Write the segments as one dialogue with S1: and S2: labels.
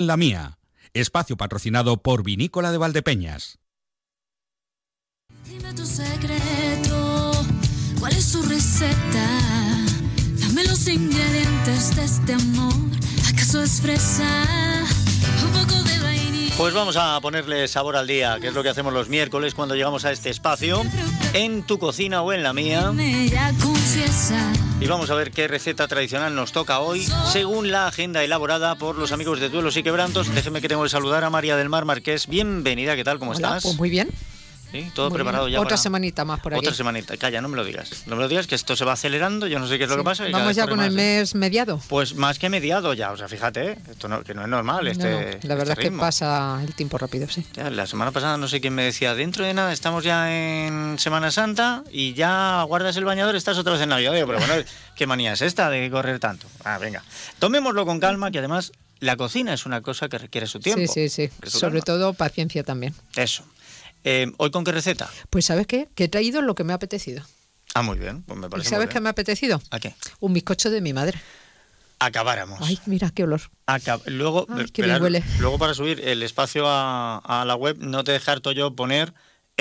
S1: La mía. Espacio patrocinado por Vinícola de Valdepeñas.
S2: Dime tu secreto, ¿cuál es su receta? Dame los ingredientes de este amor. ¿Acaso es fresa? Un poco de.
S3: Pues vamos a ponerle sabor al día, que es lo que hacemos los miércoles cuando llegamos a este espacio, en tu cocina o en la mía. Y vamos a ver qué receta tradicional nos toca hoy, según la agenda elaborada por los amigos de Duelos y Quebrantos. Déjeme que tengo que saludar a María del Mar Marqués. Bienvenida, ¿qué tal? ¿Cómo
S4: Hola,
S3: estás?
S4: pues muy bien.
S3: ¿Sí? ¿Todo preparado ya?
S4: Otra
S3: para-
S4: semanita más por aquí.
S3: Otra semanita. Calla, no me lo digas. No me lo digas, que esto se va acelerando, yo no sé qué es lo que pasa. y
S4: Vamos ya con el mes mediado.
S3: Pues más que mediado ya, o sea, fíjate, ¿eh? esto no, que no es normal
S4: No,
S3: este
S4: no, la verdad
S3: este
S4: es que pasa el tiempo rápido, sí.
S3: Ya, la semana pasada no sé quién me decía, dentro de nada estamos ya en Semana Santa y ya guardas el bañador, estás otra vez en Navidad. Pero bueno, ¿qué manía es esta de correr tanto? Ah, venga. Tomémoslo con calma, que además la cocina es una cosa que requiere su tiempo.
S4: Sí, sí, sí. Sobre
S3: calma.
S4: todo paciencia también.
S3: Eso. Eh, ¿Hoy con qué receta?
S4: Pues ¿sabes qué? Que he traído lo que me ha apetecido.
S3: Ah, muy bien, pues me
S4: ¿Y
S3: parece
S4: sabes
S3: muy
S4: qué me ha apetecido?
S3: ¿A qué?
S4: Un bizcocho de mi madre.
S3: Acabáramos.
S4: Ay, mira qué olor.
S3: Acab- luego,
S4: Ay, qué bien
S3: verás,
S4: huele.
S3: luego para subir el espacio a, a la web no te dejar yo poner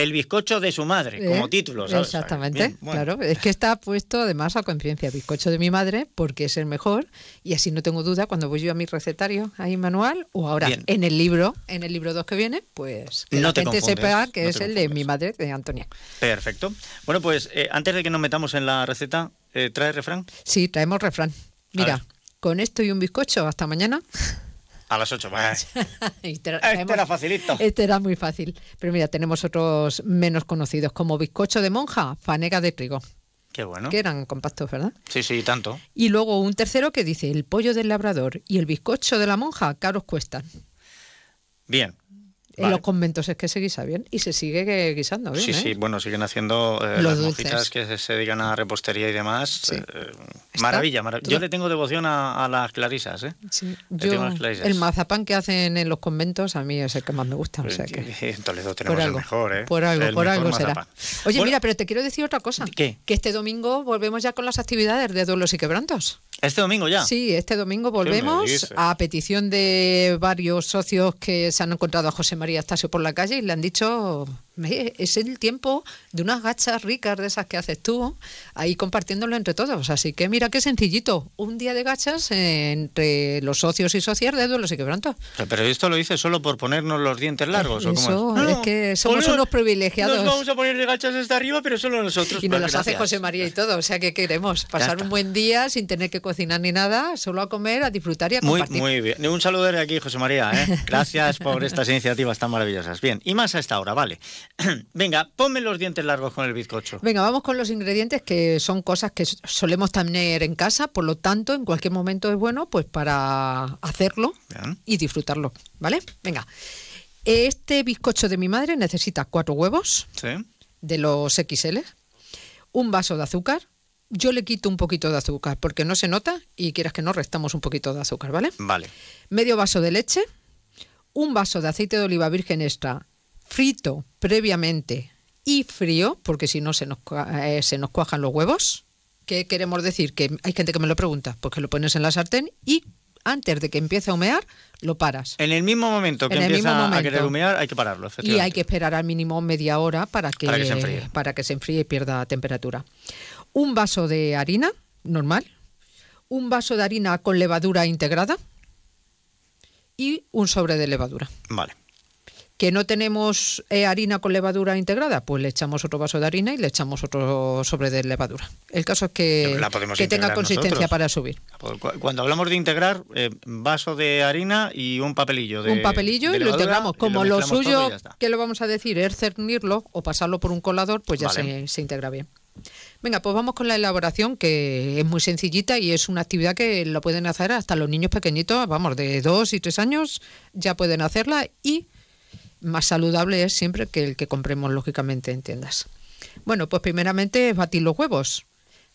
S3: el bizcocho de su madre como
S4: ¿Eh?
S3: título, ¿sabes?
S4: Exactamente,
S3: Bien, bueno.
S4: claro. Es que está puesto además a conciencia bizcocho de mi madre porque es el mejor y así no tengo duda cuando voy yo a mi recetario ahí manual o ahora
S3: Bien.
S4: en el libro, en el libro 2 que viene, pues que
S3: No
S4: la
S3: te
S4: gente sepa que
S3: no
S4: es el de mi madre, de Antonia.
S3: Perfecto. Bueno, pues eh, antes de que nos metamos en la receta, eh, ¿trae refrán?
S4: Sí, traemos refrán. Mira, con esto y un bizcocho hasta mañana.
S3: A las 8. Bah.
S4: Y tra-
S3: Este era facilito.
S4: Este era muy fácil. Pero mira, tenemos otros menos conocidos, como bizcocho de monja, fanega de trigo,
S3: Qué bueno.
S4: que eran compactos, ¿verdad?
S3: Sí, sí, tanto.
S4: Y luego un tercero que dice, el pollo del labrador y el bizcocho de la monja caros cuestan.
S3: Bien.
S4: En
S3: Vale.
S4: los conventos es que se guisa bien y se sigue guisando bien.
S3: Sí,
S4: ¿eh?
S3: sí, bueno, siguen haciendo eh,
S4: Los
S3: las mojitas que se, dedican a repostería y demás.
S4: Sí.
S3: eh, maravilla, maravilla. Yo le tengo devoción a, a las clarisas, ¿eh?
S4: Sí,
S3: Le
S4: Yo,
S3: tengo las clarisas.
S4: el mazapán que hacen en los conventos a mí es el que más me gusta. O sea que,
S3: En Toledo tenemos
S4: por
S3: el mejor, ¿eh?
S4: por algo, por algo será. Oye,
S3: Bueno,
S4: mira, pero te quiero decir otra cosa.
S3: ¿Qué?
S4: Que este domingo volvemos ya con las actividades de duelos y quebrantos.
S3: Este domingo ya.
S4: Sí, este domingo volvemos a petición de varios socios que se han encontrado a José María Astasio por la calle y le han dicho, "Me, es el tiempo de unas gachas ricas de esas que haces tú, ahí compartiéndolo entre todos. Así que mira qué sencillito, un día de gachas entre los socios y socias de duelos y quebrantos.
S3: Pero esto lo dice solo por ponernos los dientes largos, ¿o cómo
S4: Eso,
S3: es?
S4: es que somos
S3: ponemos-
S4: unos privilegiados.
S3: Nos vamos a ponerle gachas hasta arriba, pero solo nosotros.
S4: Y nos
S3: Pues
S4: las hace. José María y todo, o sea que queremos pasar un buen día sin tener que cocinar ni nada, solo a comer, a disfrutar y a
S3: Muy,
S4: compartir.
S3: muy bien. Un saludo de aquí, José María. ¿eh? Gracias por estas iniciativas tan maravillosas. Bien, y más a esta hora, vale. Venga, ponme los dientes largos con el bizcocho.
S4: Venga, vamos con los ingredientes que son cosas que solemos tener en casa, por lo tanto, en cualquier momento es bueno pues para hacerlo
S3: Bien.
S4: y disfrutarlo, ¿vale? Venga. Este bizcocho de mi madre necesita cuatro huevos
S3: Sí.
S4: de los XL, un vaso de azúcar. Yo le quito un poquito de azúcar porque no se nota y quieras que no restamos un poquito de azúcar, ¿vale?
S3: Vale.
S4: medio vaso de leche, un vaso de aceite de oliva virgen extra frito previamente y frío, porque si no se nos, eh, se nos cuajan los huevos. ¿Qué queremos decir? Que hay gente que me lo pregunta, pues que lo pones en la sartén y antes de que empiece a humear, lo paras.
S3: En el mismo momento que
S4: En
S3: empieza
S4: mismo
S3: a
S4: momento.
S3: querer humear, hay que pararlo,
S4: Y hay que esperar al mínimo media hora para que,
S3: Para que se enfríe.
S4: para que se enfríe y pierda temperatura. Un vaso de harina normal, un vaso de harina con levadura integrada y un sobre de levadura.
S3: Vale.
S4: ¿Que no tenemos eh, harina con levadura integrada? Pues le echamos otro vaso de harina y le echamos otro sobre de levadura. El caso es que, que tenga consistencia
S3: nosotros.
S4: para subir.
S3: Cu- Cuando hablamos de integrar, eh, vaso de harina y un papelillo. De,
S4: un papelillo
S3: de
S4: y lo integramos. Como lo,
S3: todo
S4: suyo, que lo vamos a decir, es cernirlo o pasarlo por un colador, pues ya
S3: Vale.
S4: se, se integra bien. Venga, pues vamos con la elaboración, que es muy sencillita y es una actividad que lo pueden hacer hasta los niños pequeñitos, vamos, de dos y tres años, ya pueden hacerla y más saludable es siempre que el que compremos, lógicamente, en tiendas. Bueno, pues primeramente batir los huevos.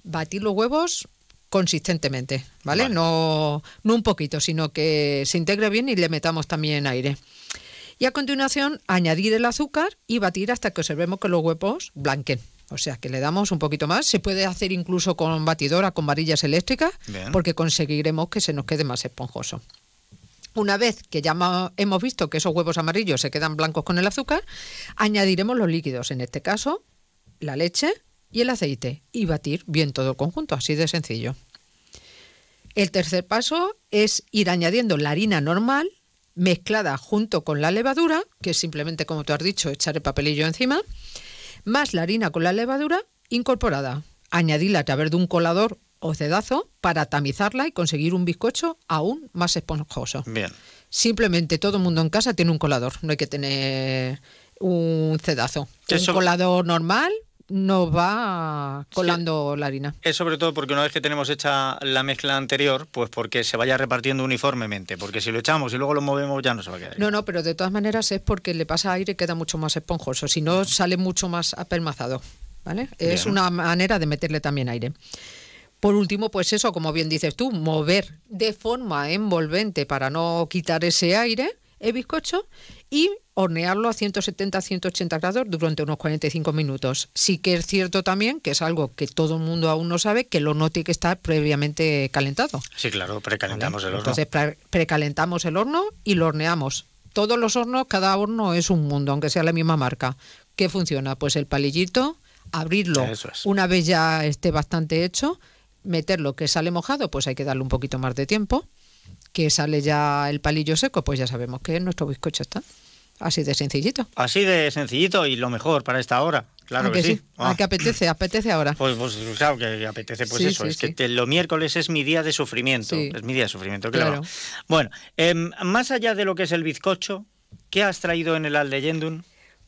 S4: Batir los huevos consistentemente, ¿vale?
S3: Vale.
S4: No, no un poquito, sino que se integre bien y le metamos también aire. Y a continuación añadir el azúcar y batir hasta que observemos que los huevos blanquen. O sea, que le damos un poquito más. Se puede hacer incluso con batidora, con varillas eléctricas,
S3: Bien.
S4: porque conseguiremos que se nos quede más esponjoso. Una vez que ya hemos visto que esos huevos amarillos se quedan blancos con el azúcar, añadiremos los líquidos, en este caso la leche y el aceite, y batir bien todo el conjunto, así de sencillo. El tercer paso es ir añadiendo la harina normal mezclada junto con la levadura, que es simplemente, como tú has dicho, echar el papelillo encima, más la harina con la levadura incorporada. Añadirla a través de un colador o cedazo para tamizarla y conseguir un bizcocho aún más esponjoso.
S3: Bien.
S4: Simplemente todo el mundo en casa tiene un colador, no hay que tener un cedazo. Un colador normal nos va colando la harina.
S3: Es sobre todo porque una vez que tenemos hecha la mezcla anterior, pues porque se vaya repartiendo uniformemente, porque si lo echamos y luego lo movemos ya no se va a quedar.
S4: No, no, pero de todas maneras es porque le pasa aire y queda mucho más esponjoso, si no sale mucho más apelmazado. ¿vale? Es
S3: Bien.
S4: una manera de meterle también aire. Por último, pues eso, como bien dices tú, mover de forma envolvente para no quitar ese aire el bizcocho y hornearlo a 170-180 grados durante unos 45 minutos. Sí que es cierto también, que es algo que todo el mundo aún no sabe, que el horno tiene que estar previamente calentado.
S3: Sí, claro, precalentamos el horno.
S4: Entonces pre- precalentamos el horno y lo horneamos. Todos los hornos, cada horno es un mundo, aunque sea la misma marca. ¿Qué funciona? Pues el palillito, abrirlo
S3: es.
S4: una vez ya esté bastante hecho, meterlo que sale mojado, pues hay que darle un poquito más de tiempo. Que sale ya el palillo seco, pues ya sabemos que nuestro bizcocho está. Así de sencillito.
S3: Así de sencillito y lo mejor para esta hora. Claro
S4: ¿A
S3: que, sí.
S4: ¿A
S3: Ah.
S4: que apetece? Apetece ahora.
S3: Pues, pues claro que apetece, pues
S4: Sí,
S3: eso,
S4: sí,
S3: es que te- lo miércoles es mi día de sufrimiento, es mi día de sufrimiento, ¿qué le
S4: Claro.
S3: Bueno, em, más allá de lo que es el bizcocho, ¿qué has traído en el Aldeyendun?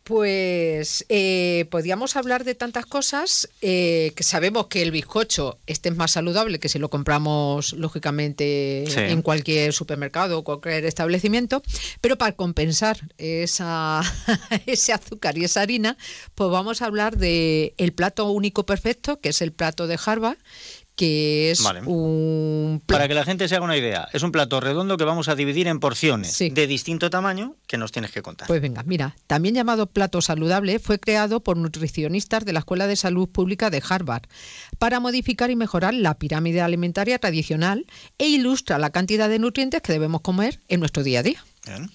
S4: Pues eh, podríamos hablar de tantas cosas eh, que sabemos que el bizcocho este es más saludable que si lo compramos lógicamente
S3: Sí.
S4: en cualquier supermercado o cualquier establecimiento, pero para compensar esa, ese azúcar y esa harina, pues vamos a hablar de el plato único perfecto, que es el plato de Harvard, que es
S3: Vale.
S4: un plato
S3: Para que la gente se haga una idea, es un plato redondo que vamos a dividir en porciones
S4: Sí.
S3: de distinto tamaño que nos tienes que contar.
S4: Pues venga, mira, también llamado plato saludable, fue creado por nutricionistas de la Escuela de Salud Pública de Harvard para modificar y mejorar la pirámide alimentaria tradicional e ilustra la cantidad de nutrientes que debemos comer en nuestro día a día.
S3: Bien.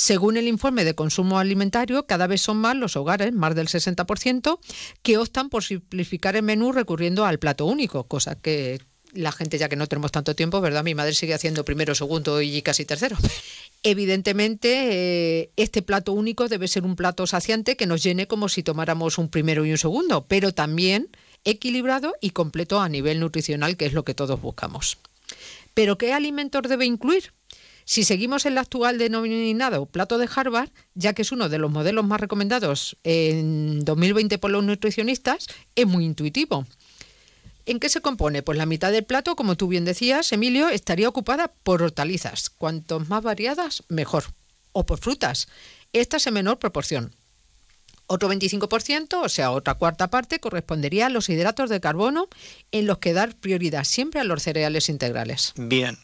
S4: Según el informe de consumo alimentario, cada vez son más los hogares, más del 60%, que optan por simplificar el menú recurriendo al plato único, cosa que la gente, ya que no tenemos tanto tiempo, ¿verdad? Mi madre sigue haciendo primero, segundo y casi tercero. Evidentemente, eh, este plato único debe ser un plato saciante que nos llene como si tomáramos un primero y un segundo, pero también equilibrado y completo a nivel nutricional, que es lo que todos buscamos. ¿Pero qué alimentos debe incluir? Si seguimos el actual denominado plato de Harvard, ya que es uno de los modelos más recomendados en 2020 por los nutricionistas, es muy intuitivo. ¿En qué se compone? Pues la mitad del plato, como tú bien decías, Emilio, estaría ocupada por hortalizas. Cuantos más variadas, mejor. O por frutas. Estas en menor proporción. Otro 25%, o sea, otra cuarta parte, correspondería a los hidratos de carbono, en los que dar prioridad siempre a los cereales integrales.
S3: Bien.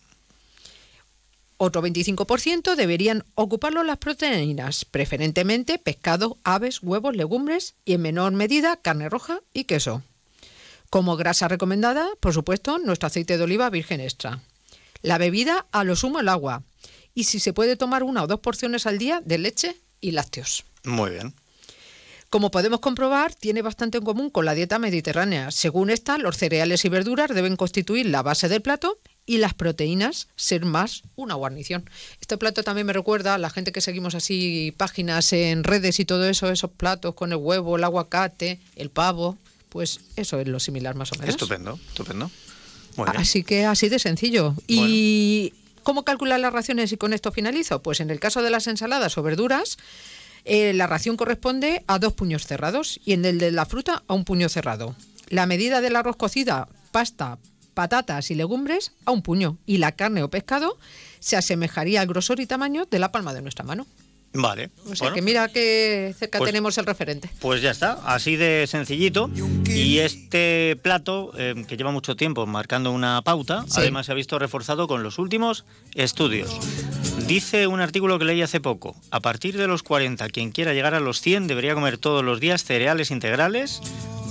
S4: Otro 25% deberían ocuparlo las proteínas, preferentemente pescado, aves, huevos, legumbres y en menor medida carne roja y queso. Como grasa recomendada, por supuesto, nuestro aceite de oliva virgen extra. La bebida, a lo sumo el agua. Y si se puede tomar una o dos porciones al día de leche y lácteos.
S3: Muy bien.
S4: Como podemos comprobar, tiene bastante en común con la dieta mediterránea. Según esta, los cereales y verduras deben constituir la base del plato y las proteínas ser más una guarnición. Este plato también me recuerda a la gente que seguimos así páginas en redes y todo eso, esos platos con el huevo, el aguacate, el pavo, pues eso es lo similar más o menos.
S3: Estupendo, estupendo. Muy bien.
S4: Así que así de sencillo. ¿Y cómo calcular las raciones? Y con esto finalizo. Pues en el caso de las ensaladas o verduras, eh, la ración corresponde a dos puños cerrados y en el de la fruta a un puño cerrado. La medida del arroz cocida, pasta, patatas y legumbres a un puño y la carne o pescado se asemejaría al grosor y tamaño de la palma de nuestra mano.
S3: Vale.
S4: O sea
S3: Bueno,
S4: que mira que cerca
S3: pues-
S4: tenemos el referente.
S3: Pues ya está, así de sencillito. Y este plato, eh, que lleva mucho tiempo marcando una pauta,
S4: Sí.
S3: además se ha visto reforzado con los últimos estudios. Dice un artículo que leí hace poco, a partir de los 40, quien quiera llegar a los 100 debería comer todos los días cereales integrales,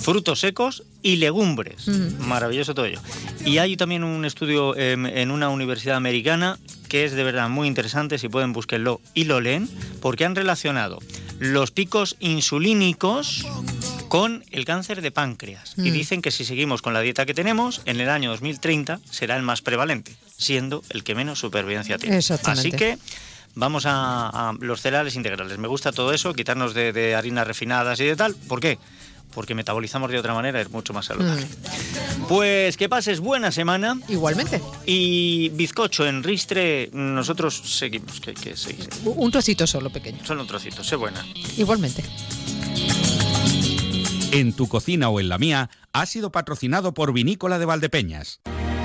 S3: frutos secos y legumbres. Maravilloso todo ello. Y hay también un estudio en una universidad americana que es de verdad muy interesante, si pueden búsquenlo y lo leen, porque han relacionado los picos insulínicos con el cáncer de páncreas. Y
S4: Mm.
S3: dicen que si seguimos con la dieta que tenemos, en el año 2030 será el más prevalente, siendo el que menos supervivencia tiene. Así que vamos a, a los cereales integrales. Me gusta todo eso, quitarnos de, de harinas refinadas y de tal. ¿Por qué? Porque metabolizamos de otra manera, es mucho más saludable.
S4: Mm.
S3: Pues que pases buena semana
S4: Igualmente.
S3: y bizcocho en ristre, nosotros seguimos, que, que seguir.
S4: Un trocito solo, pequeño.
S3: Solo un trocito, sé buena.
S4: Igualmente.
S1: En tu cocina o en la mía ha sido patrocinado por Vinícola de Valdepeñas.